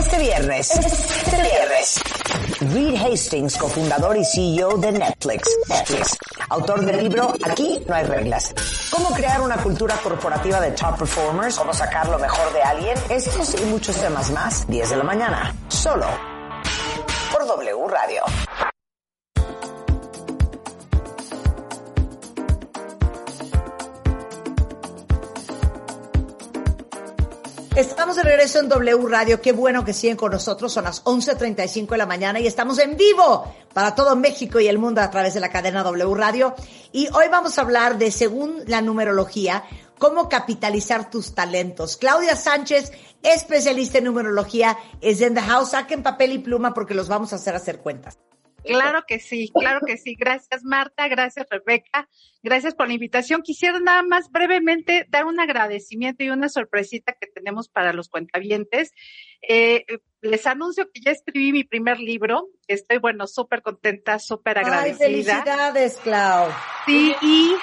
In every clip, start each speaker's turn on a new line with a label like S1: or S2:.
S1: Este viernes, este viernes, Reed Hastings, cofundador y CEO de Netflix, Netflix, autor del libro Aquí no hay reglas. Cómo crear una cultura corporativa de top performers, cómo sacar lo mejor de alguien, estos y muchos temas más, 10 de la mañana, solo por W Radio. Estamos de regreso en W Radio. Qué bueno que siguen con nosotros. Son las 11.35 de la mañana y estamos en vivo para todo México y el mundo a través de la cadena W Radio. Y hoy vamos a hablar de, según la numerología, cómo capitalizar tus talentos. Claudia Sánchez, especialista en numerología, es en the house. Saquen papel y pluma porque los vamos a hacer hacer cuentas.
S2: Claro que sí, claro que sí. Gracias Marta, gracias Rebeca, gracias por la invitación. Quisiera nada más brevemente dar un agradecimiento y una sorpresita que tenemos para los cuentavientes. Eh, les anuncio que ya escribí mi primer libro. Estoy, bueno, súper contenta, súper agradecida.
S1: Ay, felicidades, Clau.
S2: Sí, y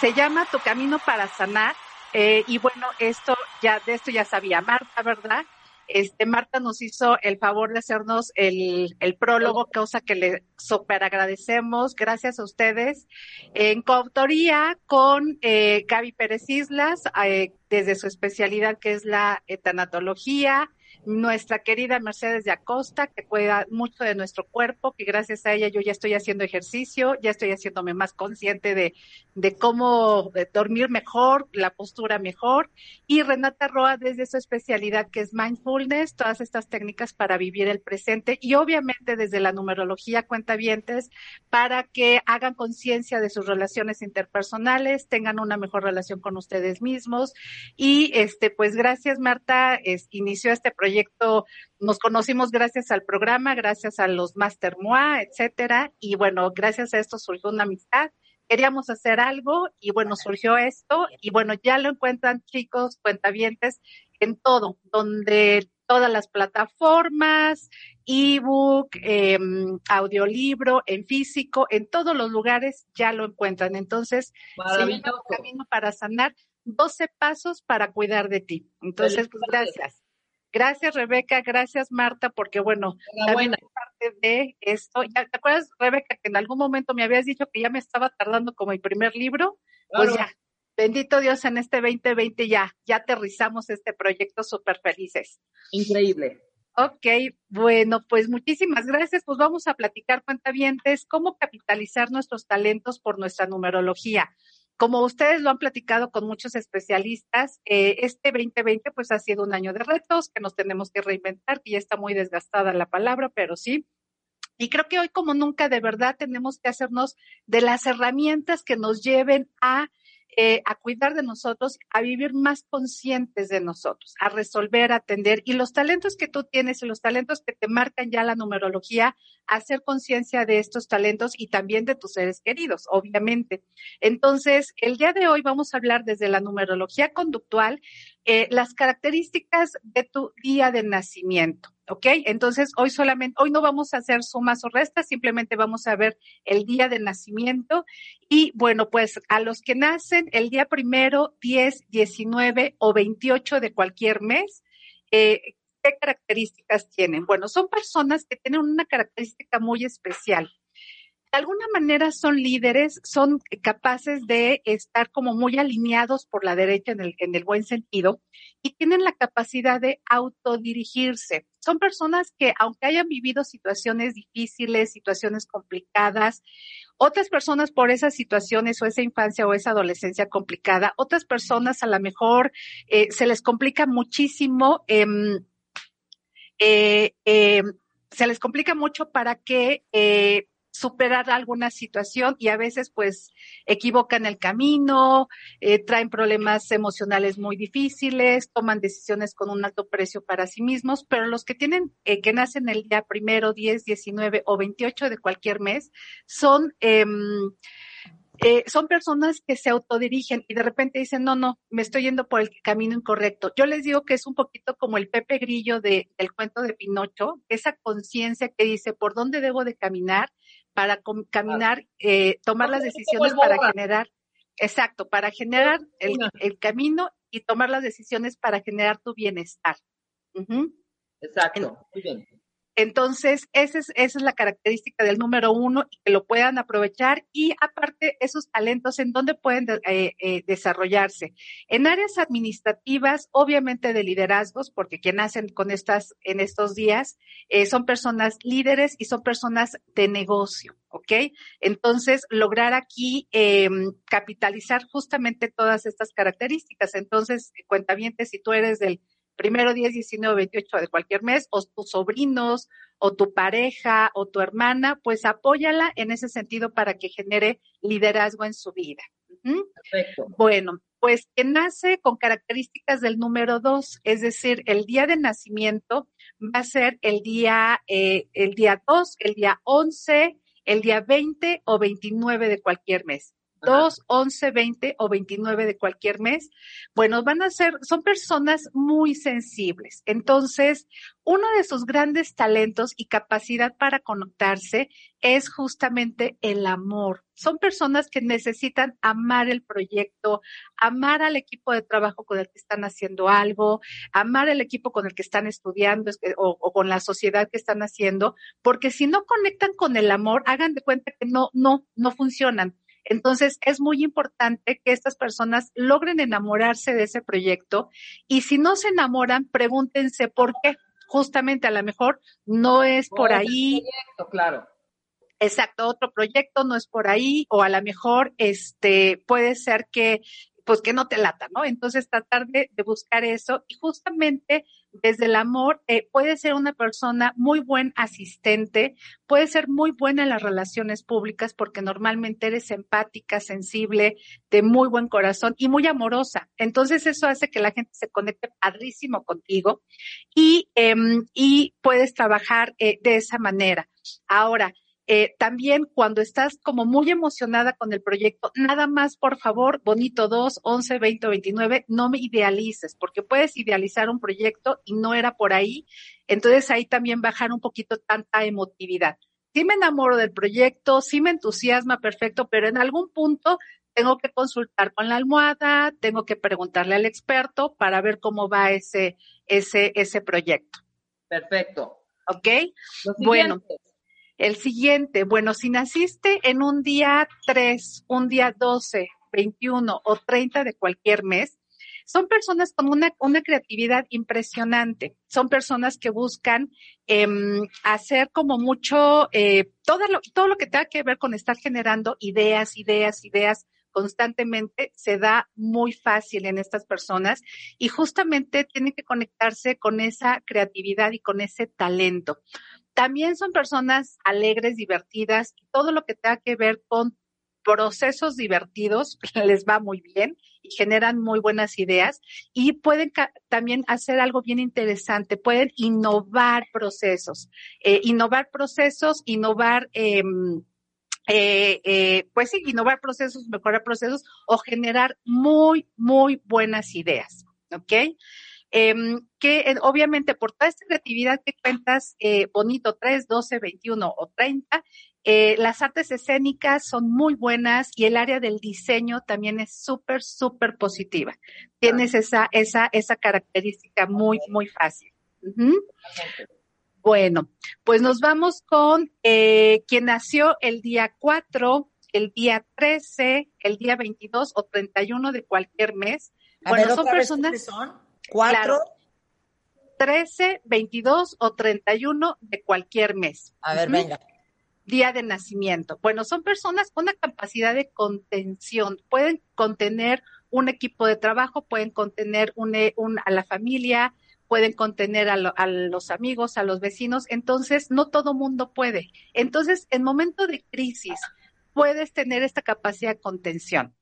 S2: se llama Tu Camino para Sanar. Eh, y bueno, esto ya, de esto ya sabía Marta, ¿verdad? Este, Marta nos hizo el favor de hacernos el, el prólogo, cosa que le super agradecemos. Gracias a ustedes. En coautoría con eh, Gaby Pérez Islas, eh, desde su especialidad que es la etanatología, nuestra querida Mercedes de Acosta, que cuida mucho de nuestro cuerpo, que gracias a ella yo ya estoy haciendo ejercicio, ya estoy haciéndome más consciente de, de cómo dormir mejor, la postura mejor, y Renata Roa desde su especialidad que es mindfulness, todas estas técnicas para vivir el presente. Y obviamente desde la numerología cuentavientes para que hagan conciencia de sus relaciones interpersonales, tengan una mejor relación con ustedes mismos. Y este pues gracias Marta, es, inició este proyecto nos conocimos gracias al programa, gracias a los Master MOA, etcétera, y bueno, gracias a esto surgió una amistad. Queríamos hacer algo y bueno, surgió esto y bueno, ya lo encuentran chicos, cuentavientes, en todo, donde todas las plataformas, ebook, eh, audiolibro, en físico, en todos los lugares ya lo encuentran. Entonces, se camino para sanar, 12 pasos para cuidar de ti. Entonces, pues, gracias. Gracias, Rebeca. Gracias, Marta, porque bueno, también parte de esto. ¿Ya, ¿Te acuerdas, Rebeca, que en algún momento me habías dicho que ya me estaba tardando como mi primer libro? Pues ya, bendito Dios, en este 2020 ya, ya aterrizamos este proyecto súper felices.
S3: Increíble.
S2: Ok, bueno, pues muchísimas gracias. Pues vamos a platicar, cuentavientes, cómo capitalizar nuestros talentos por nuestra numerología. Como ustedes lo han platicado con muchos especialistas, eh, este 2020 pues ha sido un año de retos que nos tenemos que reinventar, que ya está muy desgastada la palabra, pero sí. Y creo que hoy como nunca de verdad tenemos que hacernos de las herramientas que nos lleven a eh, a cuidar de nosotros, a vivir más conscientes de nosotros, a resolver, a atender. Y los talentos que tú tienes y los talentos que te marcan ya la numerología, hacer conciencia de estos talentos y también de tus seres queridos, obviamente. Entonces, el día de hoy vamos a hablar desde la numerología conductual, eh, las características de tu día de nacimiento. ¿ok? Entonces, hoy solamente, hoy no vamos a hacer sumas o restas, simplemente vamos a ver el día de nacimiento. Y bueno, pues a los que nacen el día primero, 10, 19 o 28 de cualquier mes, eh, ¿qué características tienen? Bueno, son personas que tienen una característica muy especial de alguna manera son líderes, son capaces de estar como muy alineados por la derecha en el, en el buen sentido y tienen la capacidad de autodirigirse. Son personas que, aunque hayan vivido situaciones difíciles, situaciones complicadas, otras personas por esas situaciones o esa infancia o esa adolescencia complicada, otras personas a lo mejor eh, se les complica muchísimo. Em, eh, em, se les complica mucho para que eh, superar alguna situación y a veces pues equivocan el camino, eh, traen problemas emocionales muy difíciles, toman decisiones con un alto precio para sí mismos, pero los que tienen, eh, que nacen el día primero, 10, 19 o 28 de cualquier mes, son... Eh, eh, son personas que se autodirigen y de repente dicen, no, no, me estoy yendo por el camino incorrecto. Yo les digo que es un poquito como el Pepe Grillo de, del cuento de Pinocho, esa conciencia que dice por dónde debo de caminar para caminar, eh, tomar las decisiones para generar, exacto, para generar el, el, camino y tomar las decisiones para generar tu bienestar.
S3: Exacto, muy bien.
S2: Entonces, esa es, la característica del número uno que lo puedan aprovechar y aparte esos talentos en dónde pueden eh, eh, desarrollarse. En áreas administrativas, obviamente de liderazgos, porque quien hacen con estas en estos días eh, son personas líderes y son personas de negocio. ¿ok? Entonces, lograr aquí em, capitalizar justamente todas estas características. Entonces, cuentavientes, si tú eres del primero 10, 19, 28 de cualquier mes, o tus sobrinos, o tu pareja, o tu hermana, pues apóyala en ese sentido para que genere liderazgo en su vida.
S3: Perfecto.
S2: Bueno, pues que nace con características del número 2, es decir, el día de nacimiento va a ser el día, eh, el día 2, el día 11, el día 20 o 29 de cualquier mes. 2, 11, 20 o 29 de cualquier mes, bueno, van a ser, son personas muy sensibles. Entonces, uno de sus grandes talentos y capacidad para conectarse es justamente el amor. Son personas que necesitan amar el proyecto, amar al equipo de trabajo con el que están haciendo algo, amar el equipo con el que están estudiando o, o con la sociedad que están haciendo, porque si no conectan con el amor, hagan de cuenta que no, no, no funcionan entonces, es muy importante que estas personas logren enamorarse de ese proyecto y si no se enamoran, pregúntense por qué. Justamente a lo mejor no es por ahí.
S3: Proyecto, claro.
S2: Exacto, otro proyecto no es por ahí o a lo mejor este puede ser que pues que no te lata, ¿no? Entonces tratar de, buscar eso y justamente desde el amor eh, puede ser una persona muy buen asistente, puede ser muy buena en las relaciones públicas porque normalmente eres empática, sensible, de muy buen corazón y muy amorosa. Entonces eso hace que la gente se conecte padrísimo contigo y, em, y puedes trabajar eh, de esa manera. Ahora, eh, también cuando estás como muy emocionada con el proyecto, nada más, por favor, bonito 2, 11, 20 29, no me idealices, porque puedes idealizar un proyecto y no era por ahí. Entonces ahí también bajar un poquito tanta emotividad. Sí me enamoro del proyecto, sí me entusiasma, perfecto, pero en algún punto tengo que consultar con la almohada, tengo que preguntarle al experto para ver cómo va ese, ese, ese proyecto.
S3: Perfecto.
S2: ¿Ok? Bueno, el siguiente, bueno, si naciste en un día 3, un día 12, 21 o 30 de cualquier mes, son personas con una, una creatividad impresionante. Son personas que buscan em, hacer como mucho, eh, todo, lo, todo lo que tenga que ver con estar generando ideas, ideas, ideas constantemente, se da muy fácil en estas personas y justamente tienen que conectarse con esa creatividad y con ese talento. También son personas alegres, divertidas y todo lo que tenga que ver con procesos divertidos les va muy bien y generan muy buenas ideas y pueden también hacer algo bien interesante, pueden innovar procesos, eh, innovar procesos, innovar, em, eh, eh, pues sí, innovar procesos, mejorar procesos o generar muy, muy buenas ideas, ¿ok? Em, que eh, obviamente por toda esta creatividad que cuentas, eh, bonito 3, 12, 21 o 30, eh, las artes escénicas son muy buenas y el área del diseño también es súper, súper positiva. Tienes esa, esa, esa característica muy, muy fácil. Bueno, pues nos vamos con eh, quien nació el día 4, el día 13, el día 22 o 31 de cualquier mes.
S1: bueno, son personas. Son? ¿Cuatro?
S2: 13, 22 o 31 de cualquier mes.
S1: A ver, venga.
S2: Día de nacimiento. Bueno, son personas con una capacidad de contención. Pueden contener un equipo de trabajo, pueden contener un, a la familia, pueden contener a, los amigos, a los vecinos, entonces no todo mundo puede. Entonces, en momento de crisis, puedes tener esta capacidad de contención.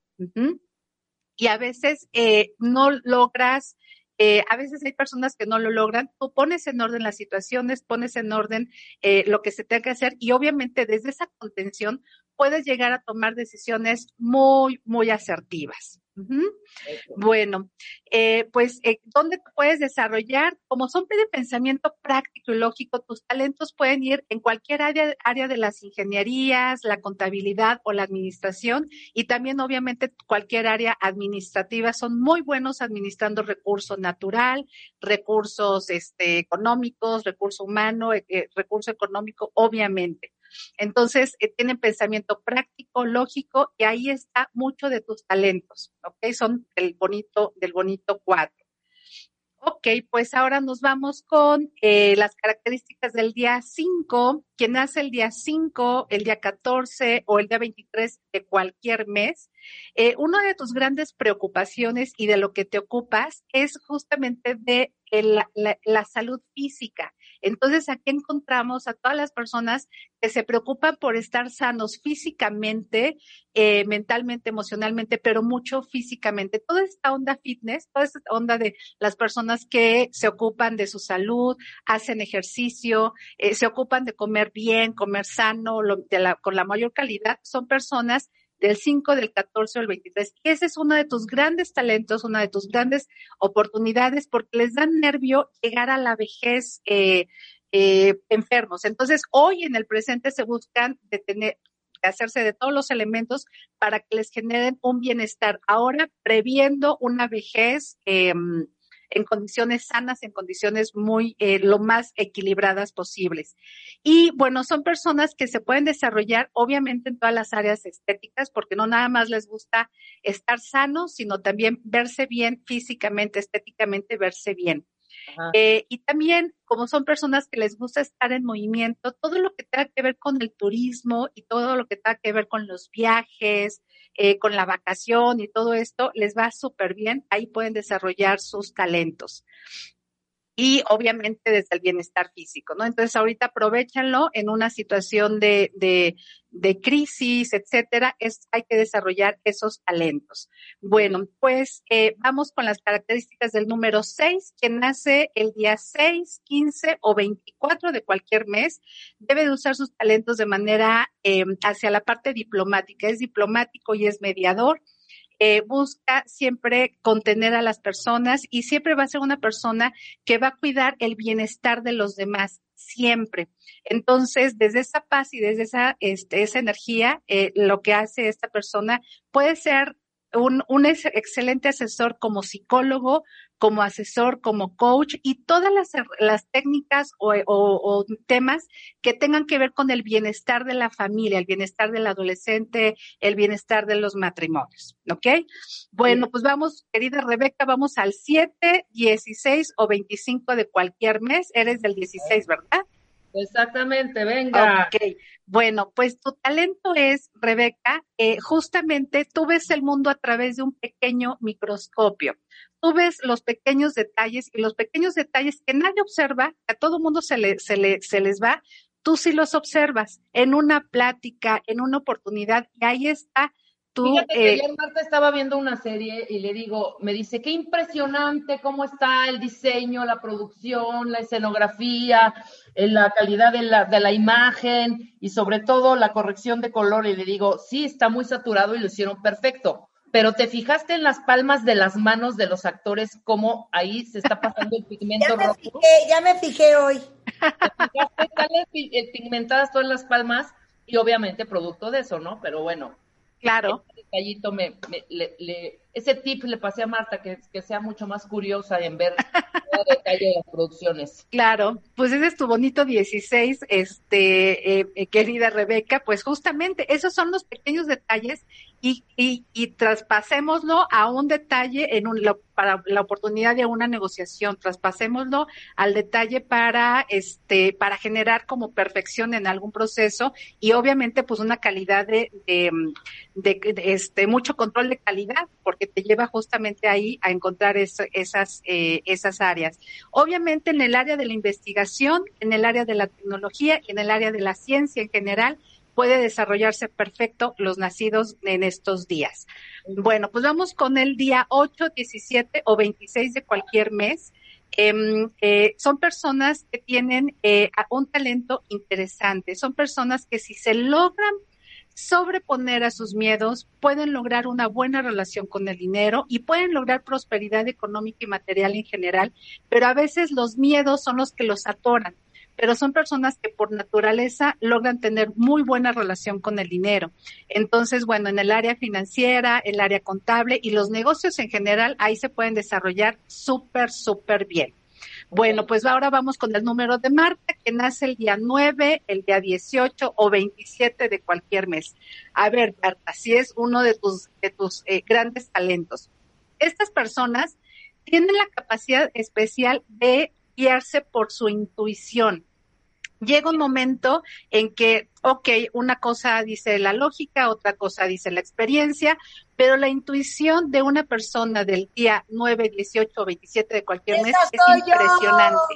S2: Y a veces eh, no logras eh, a veces hay personas que no lo logran. Tú pones en orden las situaciones, pones en orden eh, lo que se tenga que hacer y obviamente desde esa contención puedes llegar a tomar decisiones muy, muy asertivas. Bueno, eh, pues, eh, ¿dónde puedes desarrollar? Como son de pensamiento práctico y lógico, tus talentos pueden ir en cualquier área, área de las ingenierías, la contabilidad o la administración y también, obviamente, cualquier área administrativa. Son muy buenos administrando recurso natural, recursos este, económicos, recurso humano, eh, eh recurso económico, obviamente. Entonces, eh, tienen pensamiento práctico, lógico, y ahí está mucho de tus talentos, ¿ok? Son del bonito, del bonito cuadro. Ok, pues ahora nos vamos con eh, las características del día 5. Quien nace el día 5, el día 14 o el día 23 de cualquier mes, eh, una de tus grandes preocupaciones y de lo que te ocupas es justamente de la salud física. Entonces, aquí encontramos a todas las personas que se preocupan por estar sanos físicamente, eh, mentalmente, emocionalmente, pero mucho físicamente. Toda esta onda fitness, toda esta onda de las personas que se ocupan de su salud, hacen ejercicio, eh, se ocupan de comer bien, comer sano, con la mayor calidad, son personas del 5, del 14 o el 23. Y ese es uno de tus grandes talentos, una de tus grandes oportunidades, porque les da nervio llegar a la vejez eh, eh, enfermos. Entonces, hoy en el presente se buscan detener, hacerse de todos los elementos para que les generen un bienestar. Ahora, previendo una vejez eh, en condiciones sanas, en condiciones muy, eh, lo más equilibradas posibles. Y bueno, son personas que se pueden desarrollar obviamente en todas las áreas estéticas, porque no nada más les gusta estar sanos, sino también verse bien físicamente, estéticamente, verse bien. Eh, y también, como son personas que les gusta estar en movimiento, todo lo que tenga que ver con el turismo y todo lo que tenga que ver con los viajes, eh, con la vacación y todo esto, les va súper bien. Ahí pueden desarrollar sus talentos y obviamente desde el bienestar físico, ¿no? Entonces ahorita aprovechanlo en una situación de, de, de crisis, etcétera, es, hay que desarrollar esos talentos. Bueno, pues eh, vamos con las características del número 6, que nace el día 6, 15 o 24 de cualquier mes, debe de usar sus talentos de manera eh, hacia la parte diplomática, es diplomático y es mediador eh, busca siempre contener a las personas y siempre va a ser una persona que va a cuidar el bienestar de los demás, siempre. Entonces, desde esa paz y desde esa, este, esa energía, eh, lo que hace esta persona puede ser un, un excelente asesor como psicólogo, como asesor, como coach y todas las, las técnicas o, o, temas que tengan que ver con el bienestar de la familia, el bienestar del adolescente, el bienestar de los matrimonios. ¿Ok? Bueno, pues vamos, querida Rebeca, vamos al 7, 16 o 25 de cualquier mes. Eres del 16, ¿verdad?
S3: Exactamente, venga.
S2: Ok, bueno, pues tu talento es, Rebeca, eh, justamente tú ves el mundo a través de un pequeño microscopio. Tú ves los pequeños detalles y los pequeños detalles que nadie observa, a todo mundo se, le, se, le, se les va, tú sí los observas en una plática, en una oportunidad, y ahí está
S3: Fíjate que eh, ayer Marta estaba viendo una serie y le digo, me dice, qué impresionante cómo está el diseño, la producción, la escenografía, eh, la calidad de la, de la imagen y sobre todo la corrección de color. Y le digo, sí, está muy saturado y lo hicieron perfecto. Pero te fijaste en las palmas de las manos de los actores, cómo ahí se está pasando el pigmento
S1: ya me
S3: rojo.
S1: Fijé, ya me fijé hoy.
S3: ¿Te fijaste? Salen pigmentadas todas las palmas y obviamente producto de eso, ¿no? Pero bueno,
S2: Claro.
S3: Ese detallito me, le, ese tip le pasé a Marta, que, que sea mucho más curiosa en ver el detalle de las producciones.
S2: Claro, pues ese es tu bonito 16, este, eh, eh, querida Rebeca, pues justamente esos son los pequeños detalles y, y, y traspasémoslo a un detalle en un, para la oportunidad de una negociación, traspasémoslo al detalle para este, para generar como perfección en algún proceso y obviamente pues una calidad de, de, este, mucho control de calidad, porque que te lleva justamente ahí a encontrar esas, eh, esas áreas. Obviamente en el área de la investigación, en el área de la tecnología y en el área de la ciencia en general, puede desarrollarse perfecto los nacidos en estos días. Bueno, pues vamos con el día 8, 17 o 26 de cualquier mes. Em, eh, son personas que tienen eh, un talento interesante, son personas que si se logran sobreponer a sus miedos, pueden lograr una buena relación con el dinero y pueden lograr prosperidad económica y material en general, pero a veces los miedos son los que los atoran pero son personas que por naturaleza logran tener muy buena relación con el dinero. Entonces, bueno, en el área financiera, el área contable y los negocios en general, ahí se pueden desarrollar súper, súper bien. Bueno, pues ahora vamos con el número de Marta, que nace el día 9, el día 18 o 27 de cualquier mes. A ver, Marta, si es uno de tus, de tus eh, grandes talentos. Estas personas tienen la capacidad especial de guiarse por su intuición. Llega un momento en que, ok, una cosa dice la lógica, otra cosa dice la experiencia, pero la intuición de una persona del día 9, 18 o 27 de cualquier mes es impresionante.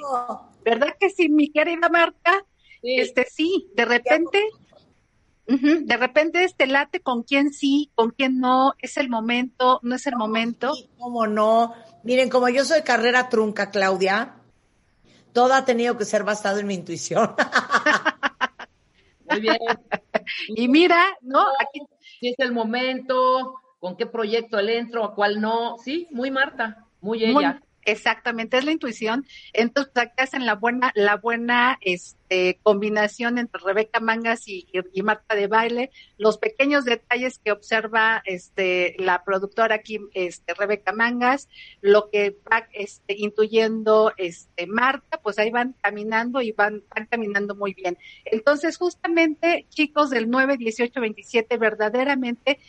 S2: ¿Verdad que sí, mi querida Marta? Este sí, de repente, de repente este late con quién sí, con quién no, es el momento, no es el momento.
S1: ¿Cómo no? Miren, como yo soy carrera trunca, Claudia, todo ha tenido que ser basado en mi intuición.
S3: Muy bien.
S2: Y mira, ¿no?
S3: Aquí si es el momento, con qué proyecto él entro, a cuál no. Sí, muy Marta, muy ella.
S2: Exactamente, es la intuición. Entonces, acá hacen la buena, la buena este, combinación entre Rebeca Mangas y, Marta de Baile, los pequeños detalles que observa este, la productora aquí, este, Rebeca Mangas, lo que va este, intuyendo este, Marta, pues ahí van caminando y van, van caminando muy bien. Entonces, justamente, chicos del 9, 18, 27, verdaderamente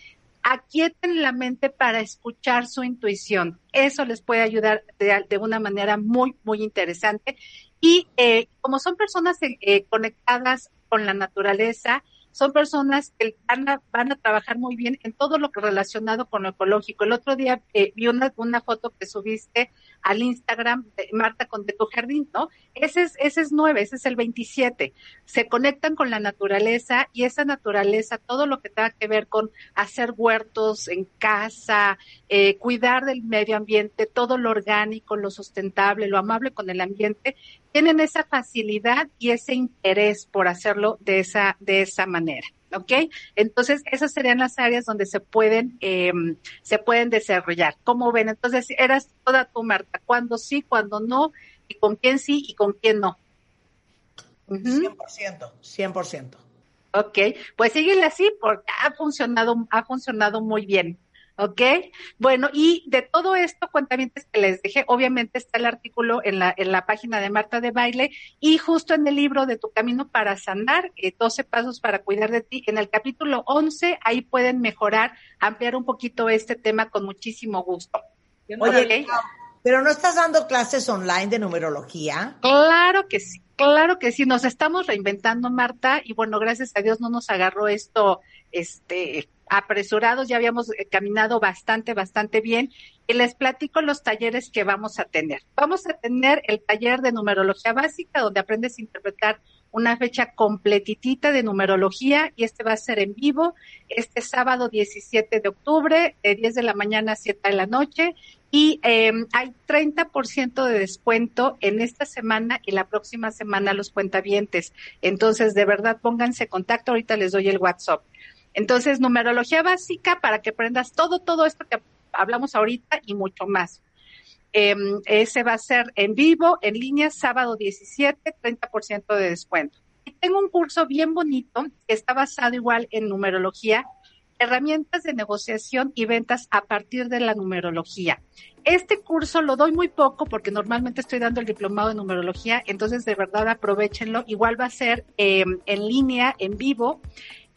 S2: aquieten la mente para escuchar su intuición. Eso les puede ayudar de, una manera muy, muy interesante. Y eh, como son personas eh, conectadas con la naturaleza, son personas que van a, van a trabajar muy bien en todo lo relacionado con lo ecológico. El otro día eh, vi una, una foto que subiste al Instagram de Marta con de tu jardín, ¿no? Ese es, ese es nueve, ese es el 27. Se conectan con la naturaleza y esa naturaleza, todo lo que tenga que ver con hacer huertos en casa, eh, cuidar del medio ambiente, todo lo orgánico, lo sustentable, lo amable con el ambiente, tienen esa facilidad y ese interés por hacerlo de esa, de esa manera. ¿ok? Entonces, esas serían las áreas donde se pueden, eh, se pueden desarrollar. ¿Cómo ven? Entonces, eras toda tu marca, cuándo sí, cuándo no, y con quién sí y con quién no.
S1: 100%, 100%.
S2: Ok, pues síguele así porque ha funcionado, ha funcionado muy bien. ¿Ok? Bueno, y de todo esto, cuentamientos que les dejé, obviamente está el artículo en la, en la página de Marta de Baile y justo en el libro de Tu Camino para Sanar, 12 Pasos para Cuidar de Ti, en el capítulo 11, ahí pueden mejorar, ampliar un poquito este tema con muchísimo gusto.
S1: Oye, pero no estás dando clases online de numerología.
S2: Claro que sí, claro que sí, nos estamos reinventando, Marta, y bueno, gracias a Dios no nos agarró esto, este, apresurados, ya habíamos eh, caminado bastante, bastante bien. Y les platico los talleres que vamos a tener. Vamos a tener el taller de numerología básica, donde aprendes a interpretar una fecha completitita de numerología y este va a ser en vivo este sábado 17 de octubre, de 10 de la mañana a 7 de la noche. Y eh, hay 30% de descuento en esta semana y la próxima semana los cuentavientes. Entonces, de verdad, pónganse contacto. Ahorita les doy el WhatsApp. Entonces, numerología básica para que aprendas todo, todo esto que hablamos ahorita y mucho más. Em, ese va a ser en vivo, en línea, sábado 17, 30% de descuento. Y tengo un curso bien bonito que está basado igual en numerología, herramientas de negociación y ventas a partir de la numerología. Este curso lo doy muy poco porque normalmente estoy dando el diplomado de numerología, entonces de verdad aprovechenlo. Igual va a ser em, en línea, en vivo.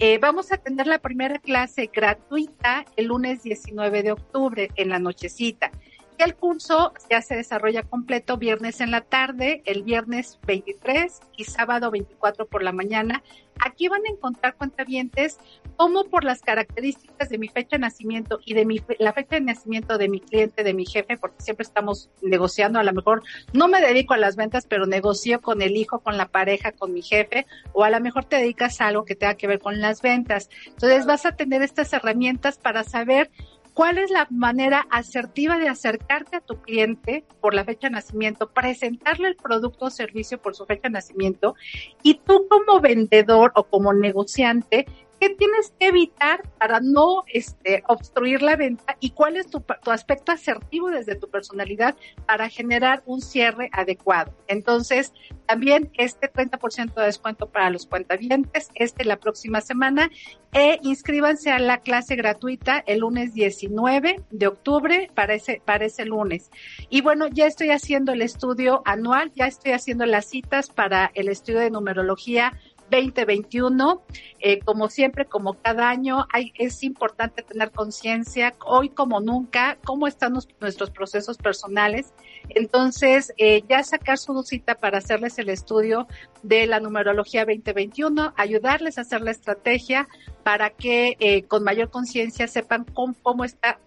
S2: Eh, vamos a tener la primera clase gratuita el lunes 19 de octubre en la nochecita. El curso ya se desarrolla completo viernes en la tarde, el viernes 23 y sábado 24 por la mañana. Aquí van a encontrar cuentavientes como por las características de mi fecha de nacimiento y de mi, la fecha de nacimiento de mi cliente, de mi jefe, porque siempre estamos negociando, a lo mejor no me dedico a las ventas, pero negocio con el hijo, con la pareja, con mi jefe, o a lo mejor te dedicas a algo que tenga que ver con las ventas. Entonces vas a tener estas herramientas para saber ¿Cuál es la manera asertiva de acercarte a tu cliente por la fecha de nacimiento, presentarle el producto o servicio por su fecha de nacimiento y tú como vendedor o como negociante ¿Qué tienes que evitar para no este, obstruir la venta y cuál es tu, aspecto asertivo desde tu personalidad para generar un cierre adecuado? Entonces, también este 30% de descuento para los cuentavientes, este la próxima semana, e inscríbanse a la clase gratuita el lunes 19 de octubre para ese, para ese lunes. Y bueno, ya estoy haciendo el estudio anual, ya estoy haciendo las citas para el estudio de numerología 2021. Eh, como siempre, como cada año, hay, es importante tener conciencia, hoy como nunca, cómo están nuestros procesos personales. Entonces, eh, ya sacar su cita para hacerles el estudio de la numerología 2021, ayudarles a hacer la estrategia para que eh, con mayor conciencia sepan cómo, cómo está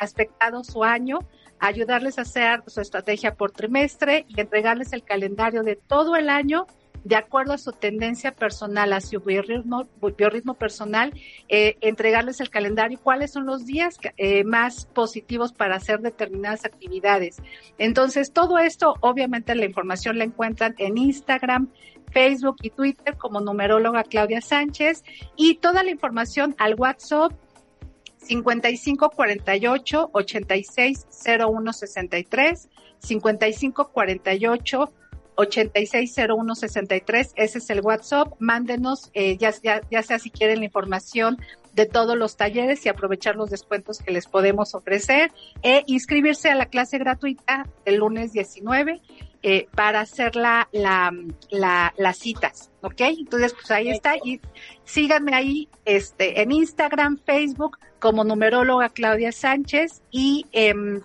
S2: aspectado su año ayudarles a hacer su estrategia por trimestre y entregarles el calendario de todo el año de acuerdo a su tendencia personal, a su biorritmo, personal, eh, entregarles el calendario cuáles son los días eh, más positivos para hacer determinadas actividades. Entonces, todo esto, obviamente la información la encuentran en Instagram, Facebook y Twitter como numeróloga Claudia Sánchez y toda la información al WhatsApp 5548 860163 5548 860163, ese es el WhatsApp. Mándenos, eh, ya, ya, ya sea si quieren la información de todos los talleres y aprovechar los descuentos que les podemos ofrecer e inscribirse a la clase gratuita el lunes 19 eh, para hacer la, la, la, las citas, ¿ok? Entonces, pues ahí está y síganme ahí este, en Instagram, Facebook como numeróloga Claudia Sánchez y em,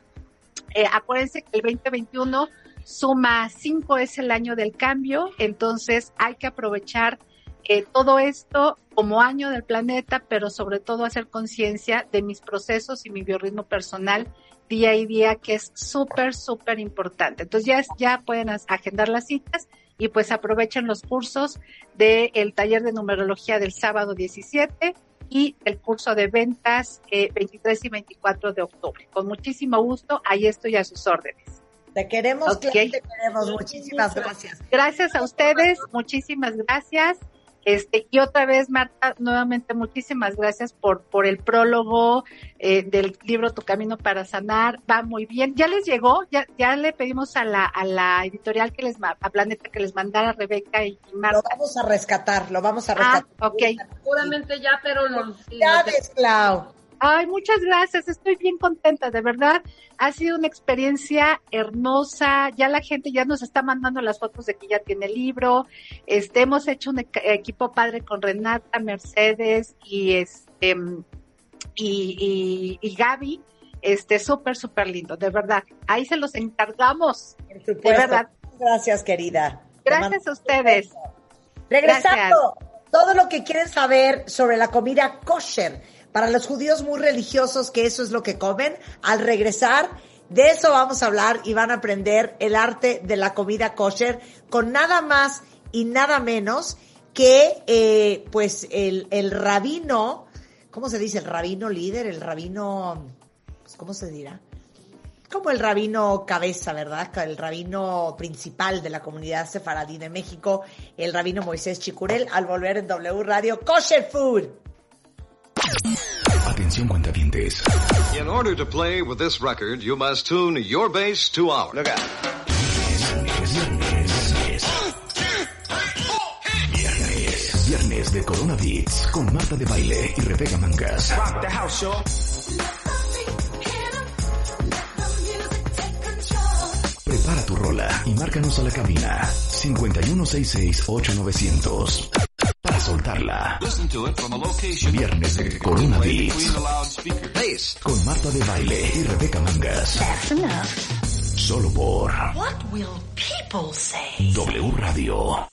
S2: eh, acuérdense que el 2021 suma 5 es el año del cambio, entonces hay que aprovechar eh, todo esto como año del planeta, pero sobre todo hacer conciencia de mis procesos y mi biorritmo personal día y día, que es súper, súper importante. Entonces ya, ya pueden agendar las citas y pues aprovechen los cursos del taller de numerología del sábado 17 y el curso de ventas 23 eh, y 24 de octubre. Con muchísimo gusto, ahí estoy a sus órdenes.
S1: Te queremos, te queremos. Muchísimas gracias.
S2: Gracias a ustedes, muchísimas gracias. Este, y otra vez, Marta, nuevamente muchísimas gracias por, por el prólogo eh, del libro Tu Camino para Sanar. Va muy bien. ¿Ya les llegó? Ya, ya le pedimos a la, a la editorial que les, a Planeta que les mandara Rebeca y, Marta.
S1: Lo vamos a rescatar, lo vamos a rescatar.
S2: Ah, ok.
S3: Seguramente ya, pero no.
S1: Ya, Clau.
S2: Ay, muchas gracias, estoy bien contenta, de verdad. Ha sido una experiencia hermosa. Ya la gente ya nos está mandando las fotos de que ya tiene el libro. Este, hemos hecho un equipo padre con Renata, Mercedes y este y, y, Gaby. Este, súper, súper lindo, de verdad. Ahí se los encargamos. De verdad.
S1: Gracias, querida.
S2: Gracias a ustedes.
S1: Regresando, todo lo que quieren saber sobre la comida kosher para los judíos muy religiosos, que eso es lo que comen, al regresar, de eso vamos a hablar y van a aprender el arte de la comida kosher con nada más y nada menos que, eh, pues, el, el rabino, ¿cómo se dice? El rabino líder, el rabino, pues, ¿cómo se dirá? como el rabino cabeza, ¿verdad? El rabino principal de la comunidad sefaradí de México, el rabino Moisés Chicurel, al volver en W Radio Kosher Food.
S4: Atención cuentavientes.
S5: In order to play with this record, you must tune your bass to ours. Look out.
S4: Viernes, viernes de Corona Beats con Marta de Baile y Rebeca Mangas. Rock the house, Prepara tu rola y márcanos a la cabina 5166 8900 soltarla. Viernes de Corona Beats. Con Marta de Baile y Rebeca Mangas. Solo por
S6: What will people say?
S4: W Radio.